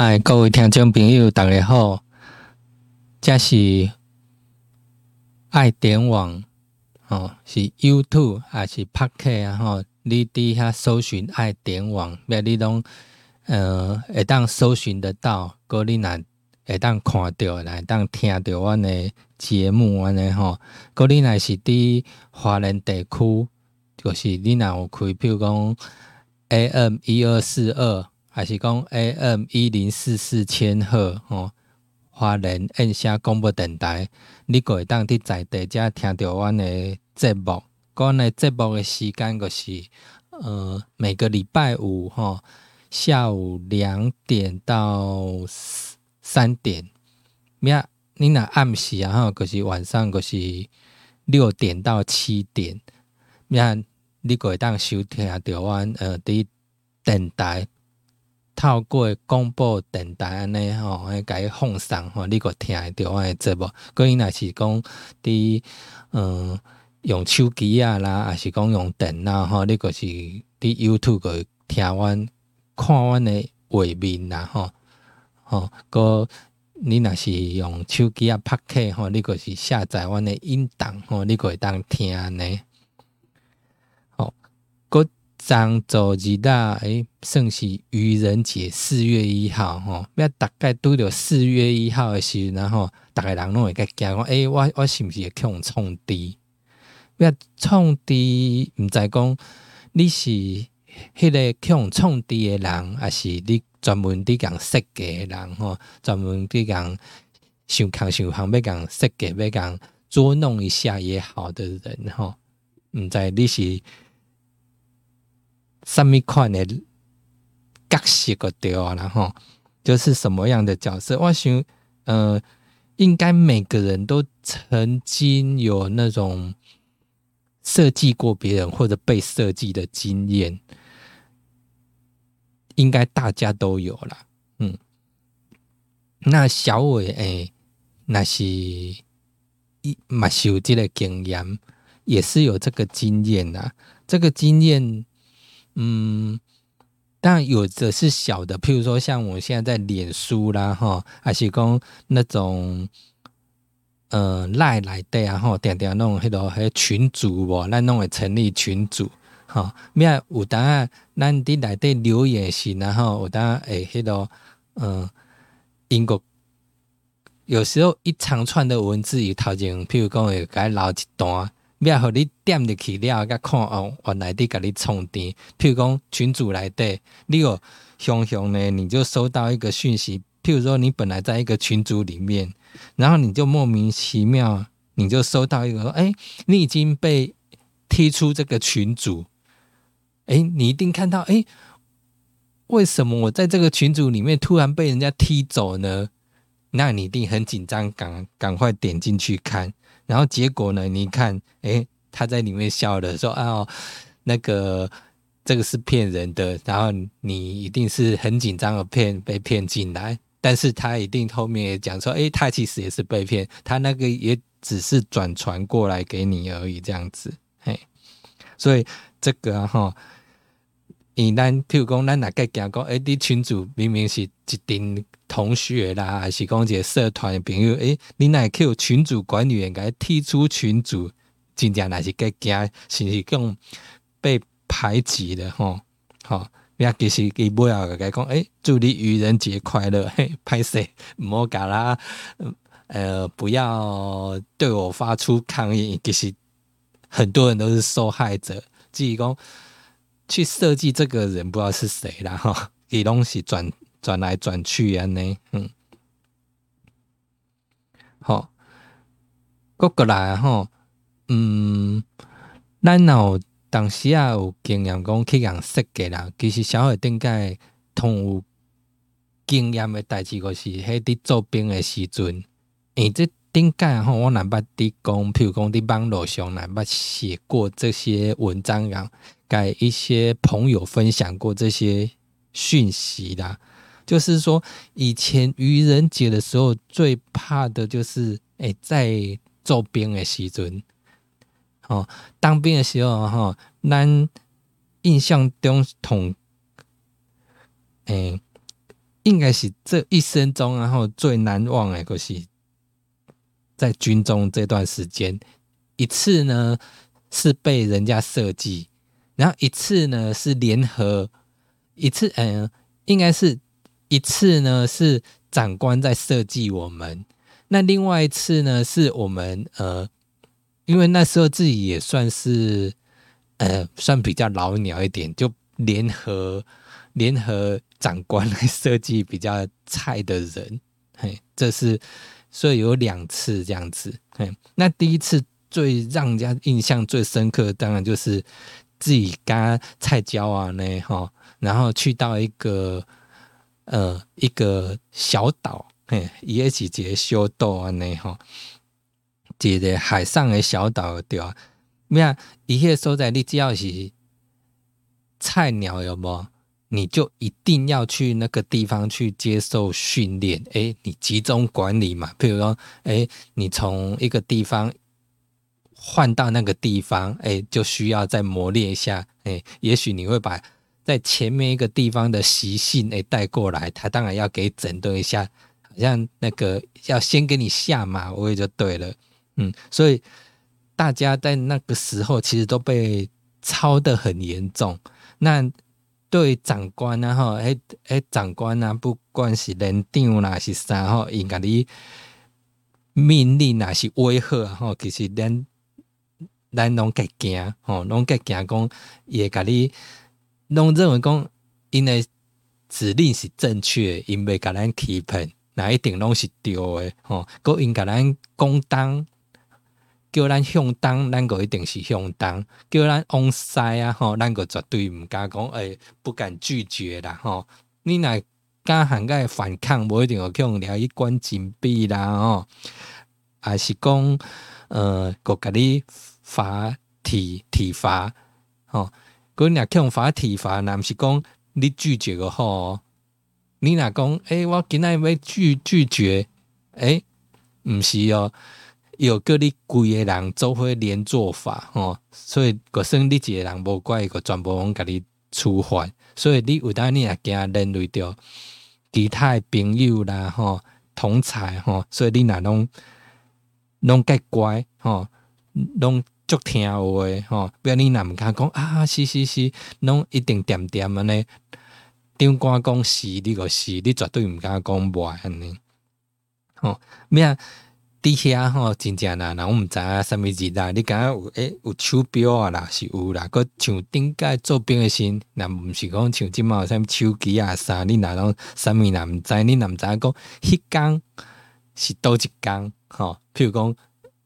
嗨，各位听众朋友，大家好！这是爱点网哦，是 YouTube 还是 Pocket 啊？吼，你底下搜寻爱点网，咩你拢呃会当搜寻得到，个你若会当看到，来当听到阮诶节目安尼吼。个你若是伫华人地区，就是你若有开，譬如讲 AM 一二四二。还是讲 AM 一零四四千赫吼，华人按下广播电台，你可会当伫在地遮听着阮的节目。阮的节目的时间就是呃每个礼拜五吼下午两点到三点。明？你若暗时啊吼，就是晚上就是六点到七点。明？你可会当收听着阮呃伫电台。透过广播电台安尼吼，诶，甲伊放送吼，你个听会着我诶节目。个伊若是讲伫嗯用手机啊啦，还是讲用电脑吼，你个是伫 YouTube 个听阮看阮诶画面啦吼，吼个你若是用手机啊拍客吼，你个是下载阮诶音档吼，你个会当听安尼吼。张周日啦，诶，算是愚人节，四月一号吼。要大概拄着四月一号诶时，然后逐个人拢会甲惊讲，诶，我我是毋是会去用创治？要创治，毋知讲你是迄个去用创治诶人，还是你专门伫共设计诶人吼？专门伫共想康想康要共设计，要共捉弄一下也好的人吼。毋知你是？什么款的角色个对啊？然后就是什么样的角色？我想，呃，应该每个人都曾经有那种设计过别人或者被设计的经验，应该大家都有了。嗯，那小伟诶，那是一嘛有这个经验，也是有这个经验呐，这个经验。嗯，但有的是小的，譬如说像我现在在脸书啦，哈，还是讲那种，呃，赖来的啊，哈，点点弄迄个迄群主哦，咱弄会成立群组，哈，咩有当啊，咱伫内底留言时，然后有当诶，迄个，嗯，英国有时候一长串的文字里头前，譬如讲会改留一段。要互你点入去了，甲看哦，原来伫甲你充电。譬如讲群主来底，你有熊熊呢，你就收到一个讯息。譬如说，你本来在一个群组里面，然后你就莫名其妙，你就收到一个，哎，你已经被踢出这个群组。哎，你一定看到，哎，为什么我在这个群组里面突然被人家踢走呢？那你一定很紧张，赶赶快点进去看。然后结果呢？你看，诶，他在里面笑的说：“啊，那个这个是骗人的。”然后你一定是很紧张的骗被骗进来，但是他一定后面也讲说：“诶，他其实也是被骗，他那个也只是转传过来给你而已，这样子。”嘿，所以这个哈，以咱譬如讲，咱哪个讲讲，诶，啲群主明明是一定。同学啦，还是讲一个社团的朋友，诶，你乃 Q 群主管理员该踢出群主，真正那是个惊，是是讲被排挤的吼，好，也其实伊不要该讲，诶，祝你愚人节快乐，嘿，拍摄莫搞啦，呃，不要对我发出抗议，其实很多人都是受害者，自己讲去设计这个人不知道是谁啦，哈，给东西转。转来转去安尼，嗯，好，过过来吼，嗯，咱有当时啊有经验讲去共设计啦，其实小学顶界同有经验的代志，就是迄伫做兵的时阵，诶，这顶界吼，我若捌伫讲，譬如讲伫网络上若捌写过这些文章，然后给一些朋友分享过这些讯息啦。就是说，以前愚人节的时候，最怕的就是，哎，在做兵的时阵，哦，当兵的时候，哈，咱印象中同，哎，应该是这一生中，然后最难忘的，就是在军中这段时间，一次呢是被人家设计，然后一次呢是联合，一次嗯，应该是一次呢是长官在设计我们，那另外一次呢是我们呃，因为那时候自己也算是呃算比较老鸟一点，就联合联合。长官 来设计比较菜的人，嘿，这是所以有两次这样子，嘿，那第一次最让人家印象最深刻，当然就是自己刚菜椒啊呢，哈，然后去到一个呃一个小岛，嘿，也是一个小岛啊呢，哈，一个海上的小岛对啊，咩？一切所在，你只要是菜鸟有无？你就一定要去那个地方去接受训练，诶，你集中管理嘛。譬如说，诶，你从一个地方换到那个地方，诶，就需要再磨练一下，诶，也许你会把在前面一个地方的习性诶带过来，他当然要给整顿一下，好像那个要先给你下马威就对了，嗯，所以大家在那个时候其实都被操的很严重，那。对长官啊，吼，诶诶，长官啊，不管是连长啦，是啥吼，应该你命令啊，是威吓吼，其实连咱拢计惊吼，拢计惊讲，也甲你拢认为讲，因为指令是正确，因袂甲咱欺骗，那一定拢是对诶吼，佮因甲咱讲当。叫咱向东，咱个一定是向东；叫咱往西啊，吼，咱个绝对毋敢讲，诶，不敢拒绝啦，吼。你若敢喊个反抗，无一定要用了一关紧闭啦，吼。还是讲，呃，个甲你罚体体罚，吼。佮若用罚体罚，那毋是讲你拒绝个吼。你若讲，诶，我今仔要拒拒绝，诶，毋是哦。有叫你规个人做伙连做法吼，所以个算你一个人无怪个全部拢甲你处罚，所以你有当你也惊连累着其他朋友啦吼，同才吼，所以你若拢拢介乖吼，拢足听话吼，不要你若毋敢讲啊，是是是，拢一定点点安尼，长官讲是，你个是，你绝对毋敢讲无安尼，吼咩？底下吼真正啦，人毋知影啥物字啦。你敢有诶有手表啊啦，是有啦。佮像顶届做兵诶时，若毋是讲像即满有啥物手机啊啥，你若拢啥物若毋知，你若毋知影讲迄工是倒一工吼。譬如讲，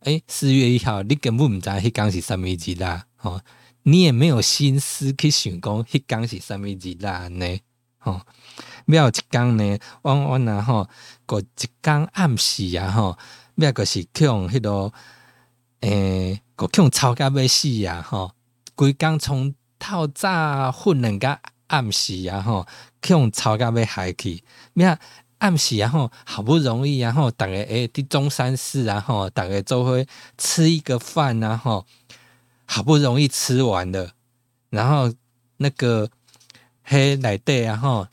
诶四月一号，你根本毋知迄工是啥物字啦，吼。你也没有心思去想讲迄工是啥物字啦呢，吼。有一工呢，我我若吼，个一工暗时啊，吼。咩个是用迄个诶，个用吵甲要死啊！吼，规工从透早混人甲暗时啊！吼，用吵甲要害去咩？暗时啊！吼，好不容易啊！吼，逐个诶，伫中山市啊！吼，逐个做伙吃一个饭然后，好不容易吃完了，然后那个黑内底啊！吼，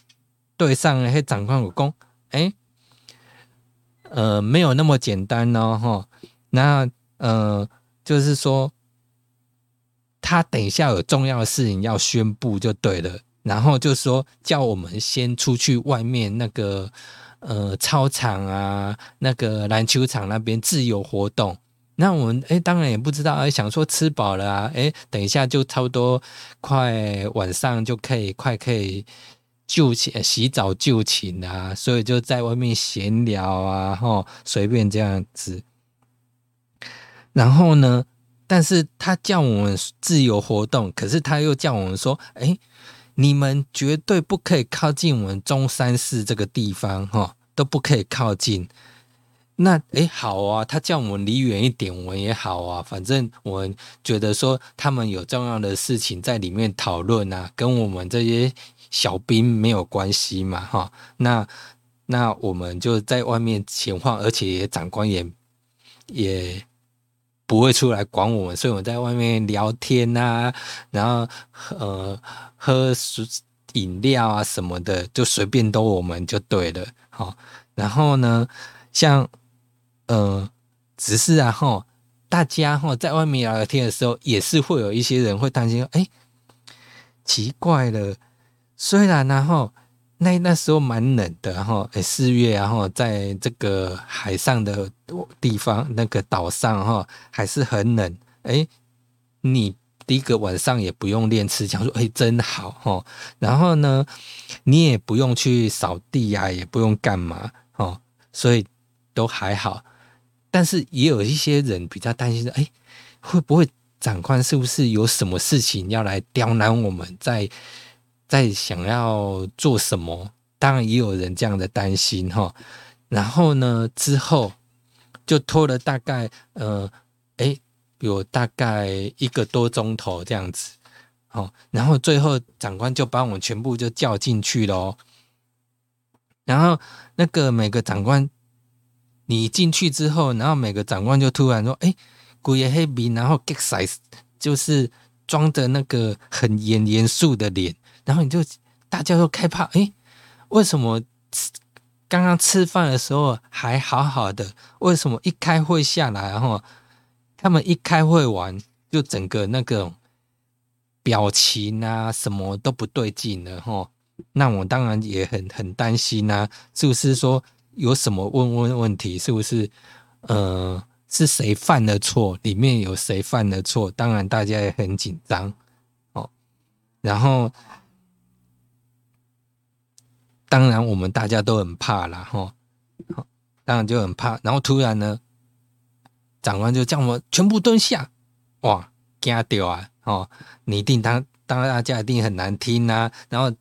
对上黑长官有讲，诶。呃，没有那么简单哦，哈。那呃，就是说，他等一下有重要的事情要宣布就对了。然后就说叫我们先出去外面那个呃操场啊，那个篮球场那边自由活动。那我们哎，当然也不知道，哎，想说吃饱了啊，哎，等一下就差不多快晚上就可以快可以。就寝、洗澡、就寝啊，所以就在外面闲聊啊，吼，随便这样子。然后呢，但是他叫我们自由活动，可是他又叫我们说，哎，你们绝对不可以靠近我们中山市这个地方，哈，都不可以靠近。那哎，好啊，他叫我们离远一点，我们也好啊，反正我们觉得说他们有重要的事情在里面讨论啊，跟我们这些。小兵没有关系嘛，哈，那那我们就在外面闲晃，而且也长官也也不会出来管我们，所以我们在外面聊天啊，然后呃喝饮料啊什么的，就随便都我们就对了。好，然后呢，像呃，只是然后大家哈在外面聊天的时候，也是会有一些人会担心，哎，奇怪了，虽然然后那那时候蛮冷的哈，哎四月然后在这个海上的地方那个岛上哈还是很冷，哎，你。第一个晚上也不用练吃，讲说哎真好哈，然后呢，你也不用去扫地呀，也不用干嘛哦，所以都还好。但是也有一些人比较担心说，哎，会不会长官是不是有什么事情要来刁难我们，在在想要做什么？当然也有人这样的担心哈。然后呢，之后就拖了大概呃，哎。有大概一个多钟头这样子，哦，然后最后长官就把我们全部就叫进去了，然后那个每个长官，你进去之后，然后每个长官就突然说：“哎，古爷黑鼻，然后 get size，就是装着那个很严严肃的脸，然后你就大家都害怕，哎，为什么刚刚吃饭的时候还好好的，为什么一开会下来，然后？”他们一开会完，就整个那个表情啊，什么都不对劲了哈。那我当然也很很担心呐，是不是说有什么问问问题？是不是呃是谁犯了错？里面有谁犯了错？当然大家也很紧张哦。然后当然我们大家都很怕啦哈。当然就很怕。然后突然呢？长官就叫我们全部蹲下，哇，惊掉啊！哦，你一定当当大家一定很难听啊。然后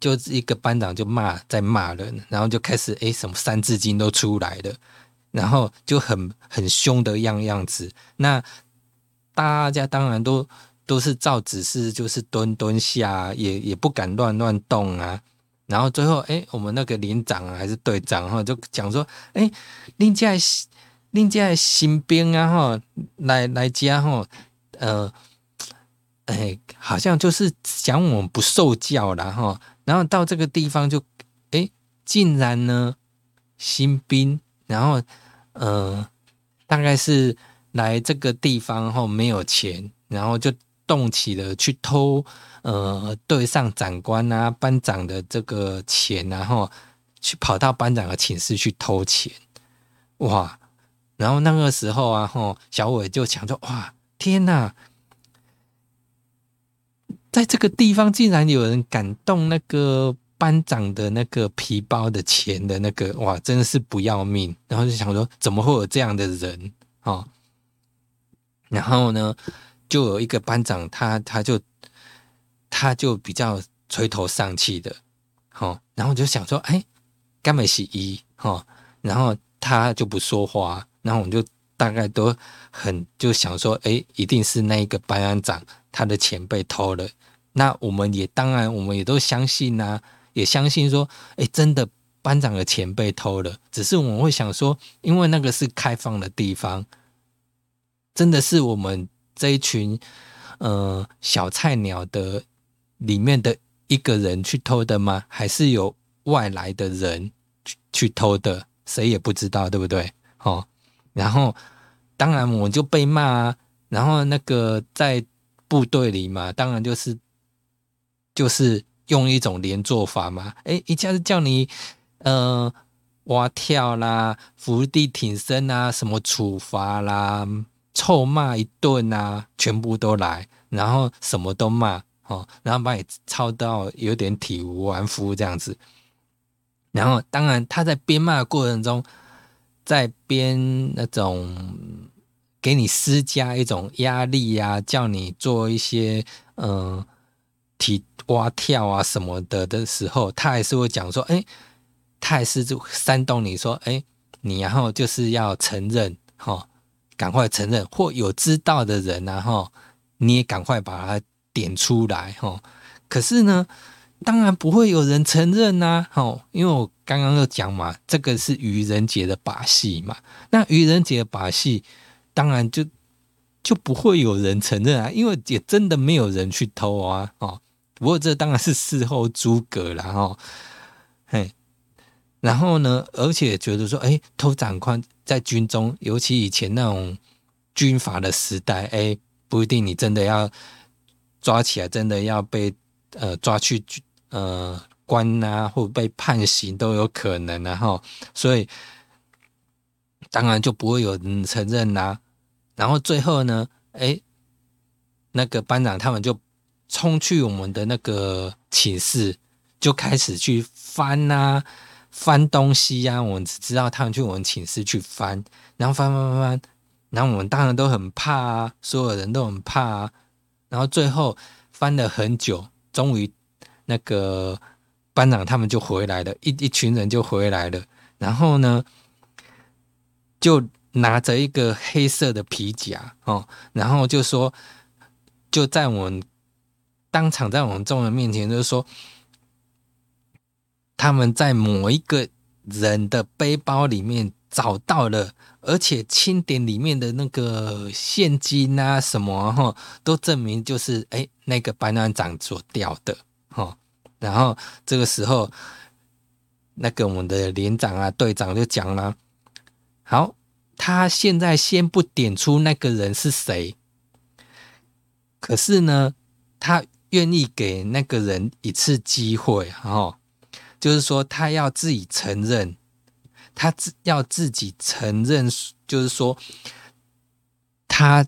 就是一个班长就骂，在骂人，然后就开始哎，什么三字经都出来了，然后就很很凶的样样子。那大家当然都都是照指示，就是蹲蹲下，也也不敢乱乱动啊。然后最后哎，我们那个连长还是队长哈，就讲说，哎，林家。另家新兵啊，哈，来来家哈，呃，哎，好像就是讲我们不受教了哈，然后到这个地方就，哎，竟然呢，新兵，然后，呃，大概是来这个地方后没有钱，然后就动起了去偷，呃，对上长官啊、班长的这个钱，然后去跑到班长的寝室去偷钱，哇！然后那个时候啊，吼，小伟就想说：“哇，天哪，在这个地方竟然有人敢动那个班长的那个皮包的钱的那个，哇，真的是不要命。”然后就想说：“怎么会有这样的人？”哦，然后呢，就有一个班长，他他就他就比较垂头丧气的，好，然后就想说：“哎，干美洗衣，哈，然后他就不说话。”然后我们就大概都很就想说，哎，一定是那一个班长他的钱被偷了。那我们也当然，我们也都相信呐，也相信说，哎，真的班长的钱被偷了。只是我们会想说，因为那个是开放的地方，真的是我们这一群呃小菜鸟的里面的一个人去偷的吗？还是有外来的人去去偷的？谁也不知道，对不对？哦。然后，当然我就被骂啊。然后那个在部队里嘛，当然就是就是用一种连坐法嘛。哎，一下子叫你呃蛙跳啦、伏地挺身啊、什么处罚啦、臭骂一顿啊，全部都来，然后什么都骂哦，然后把你操到有点体无完肤这样子。然后，当然他在编骂的过程中。在边那种给你施加一种压力呀，叫你做一些嗯体蛙跳啊什么的的时候，他还是会讲说，哎，他还是就煽动你说，哎，你然后就是要承认哈，赶快承认，或有知道的人然后你也赶快把它点出来哈。可是呢。当然不会有人承认呐，吼，因为我刚刚就讲嘛，这个是愚人节的把戏嘛。那愚人节的把戏，当然就就不会有人承认啊，因为也真的没有人去偷啊，哦，不过这当然是事后诸葛了哈，嘿，然后呢，而且觉得说，哎，偷长宽在军中，尤其以前那种军阀的时代，哎，不一定你真的要抓起来，真的要被呃抓去呃关啊，或被判刑都有可能，然后所以当然就不会有人承认啦。然后最后呢，哎，那个班长他们就。冲去我们的那个寝室，就开始去翻啊，翻东西呀。我们只知道他们去我们寝室去翻，然后翻翻翻翻，然后我们当然都很怕啊，所有人都很怕啊。然后最后翻了很久，终于那个班长他们就回来了，一一群人就回来了。然后呢，就拿着一个黑色的皮夹哦，然后就说就在我们。当场在我们众人面前，就是说，他们在某一个人的背包里面找到了，而且清点里面的那个现金啊什么哈，都证明就是哎那个班长长所掉的哈。然后这个时候，那个我们的连长啊队长就讲了，好，他现在先不点出那个人是谁，可是呢，他。愿意给那个人一次机会，哈，就是说他要自己承认，他自要自己承认，就是说他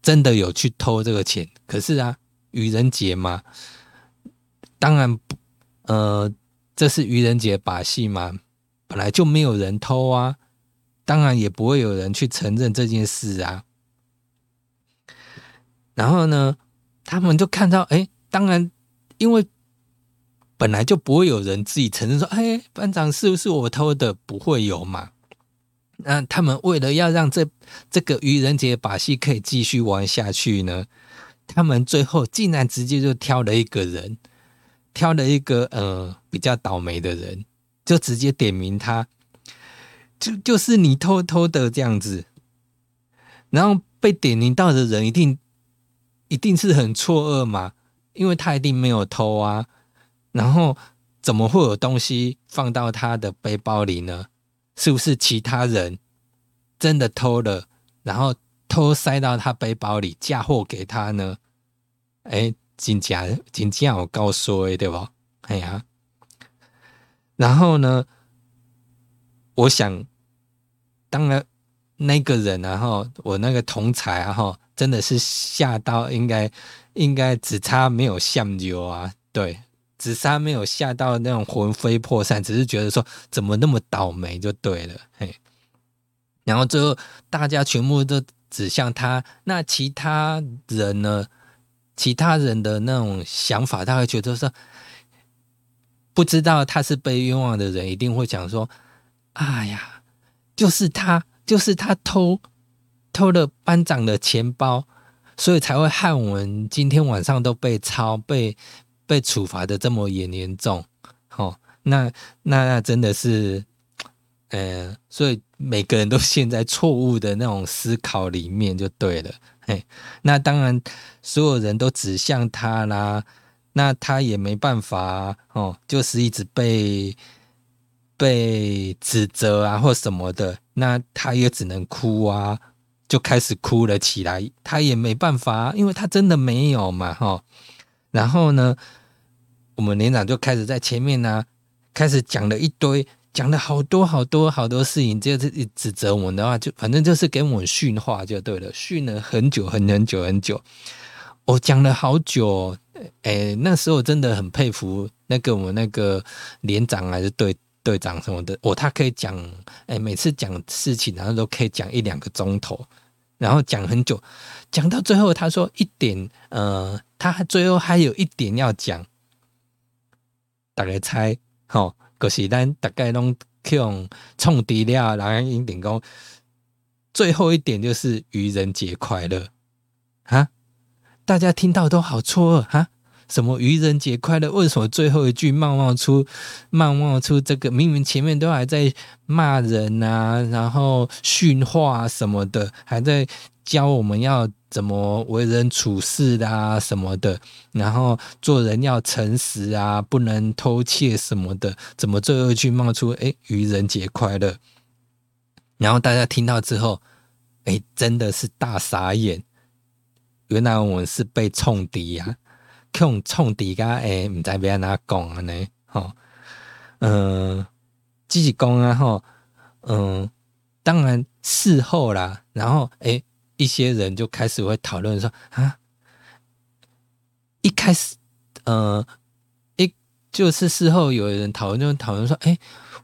真的有去偷这个钱。可是啊，愚人节嘛，当然不，呃，这是愚人节把戏嘛，本来就没有人偷啊，当然也不会有人去承认这件事啊。然后呢？他们就看到，哎，当然，因为本来就不会有人自己承认说，哎，班长是不是我偷的？不会有嘛。那他们为了要让这这个愚人节把戏可以继续玩下去呢，他们最后竟然直接就挑了一个人，挑了一个呃比较倒霉的人，就直接点名他，就就是你偷偷的这样子，然后被点名到的人一定。一定是很错愕嘛，因为他一定没有偷啊，然后怎么会有东西放到他的背包里呢？是不是其他人真的偷了，然后偷塞到他背包里嫁祸给他呢？哎，警假警假我告诉哎，对不？哎呀，然后呢，我想，当然那个人，然后我那个同才，然后。真的是吓到，应该应该只差没有相丢啊！对，只差没有吓到那种魂飞魄散，只是觉得说怎么那么倒霉就对了，嘿。然后最后大家全部都指向他，那其他人呢？其他人的那种想法，他会觉得说，不知道他是被冤枉的人，一定会讲说：“哎呀，就是他，就是他偷。”偷了班长的钱包，所以才会害我们今天晚上都被抄、被被处罚的这么严严重。哦，那那那真的是，呃，所以每个人都陷在错误的那种思考里面就对了。嘿，那当然所有人都指向他啦，那他也没办法哦，就是一直被被指责啊或什么的，那他也只能哭啊。就开始哭了起来，他也没办法，因为他真的没有嘛，哈。然后呢，我们连长就开始在前面呢，开始讲了一堆，讲了好多好多好多事情，就是指责我们的话，就反正就是给我们训话就对了，训了很久很很久很久。我讲了好久，哎，那时候真的很佩服那个我们那个连长还是队队长什么的，哦，他可以讲，哎，每次讲事情，然后都可以讲一两个钟头。然后讲很久，讲到最后，他说一点，呃，他最后还有一点要讲，大概猜，吼，可是咱大概拢用冲低了，然后一点讲，最后一点就是愚人节快乐哈！大家听到都好错愕啊，什么愚人节快乐？为什么最后一句冒冒出冒冒出这个？明明前面都还在骂人啊，然后训话什么的，还在教我们要怎么为人处事啊什么的，然后做人要诚实啊，不能偷窃什么的。怎么最后一句冒出哎愚人节快乐？然后大家听到之后，哎，真的是大傻眼。原来我们是被冲敌呀，用冲敌噶诶，唔知要安怎讲啊呢？吼，嗯，继续讲啊吼，嗯，当然事后啦，然后诶，一些人就开始会讨论说啊，一开始，呃，一就是事后有人讨论就讨论说，诶，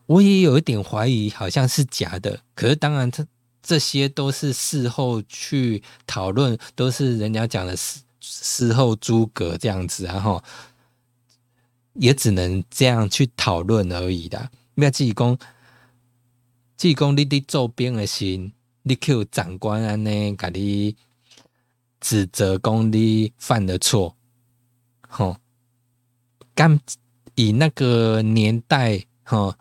我也有一点怀疑，好像是假的，可是当然这。这些都是事后去讨论，都是人家讲的事事后诸葛这样子，然后也只能这样去讨论而已的。那济公，济公，你的做兵的心，你 Q 长官安呢，给你指责公你犯的错，吼，敢以那个年代，吼，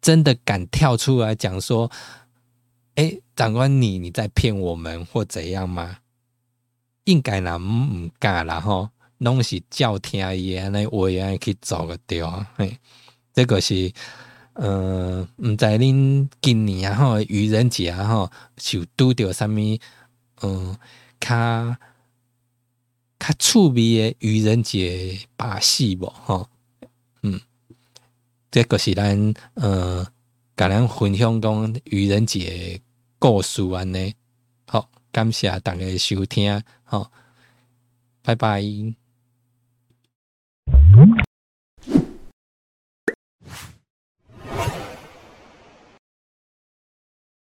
真的敢跳出来讲说。哎，长官，你你在骗我们或怎样吗？应该啦，唔敢啦吼，拢是叫听伊安尼话安尼去做个对啊。嘿，这个是，呃，唔知恁今年吼愚人节吼，就拄着啥物，嗯，较较趣味诶愚人节把戏无吼，嗯，这个是咱呃，甲咱分享讲愚人节。故事安尼，好，感谢大家收听，好，拜拜。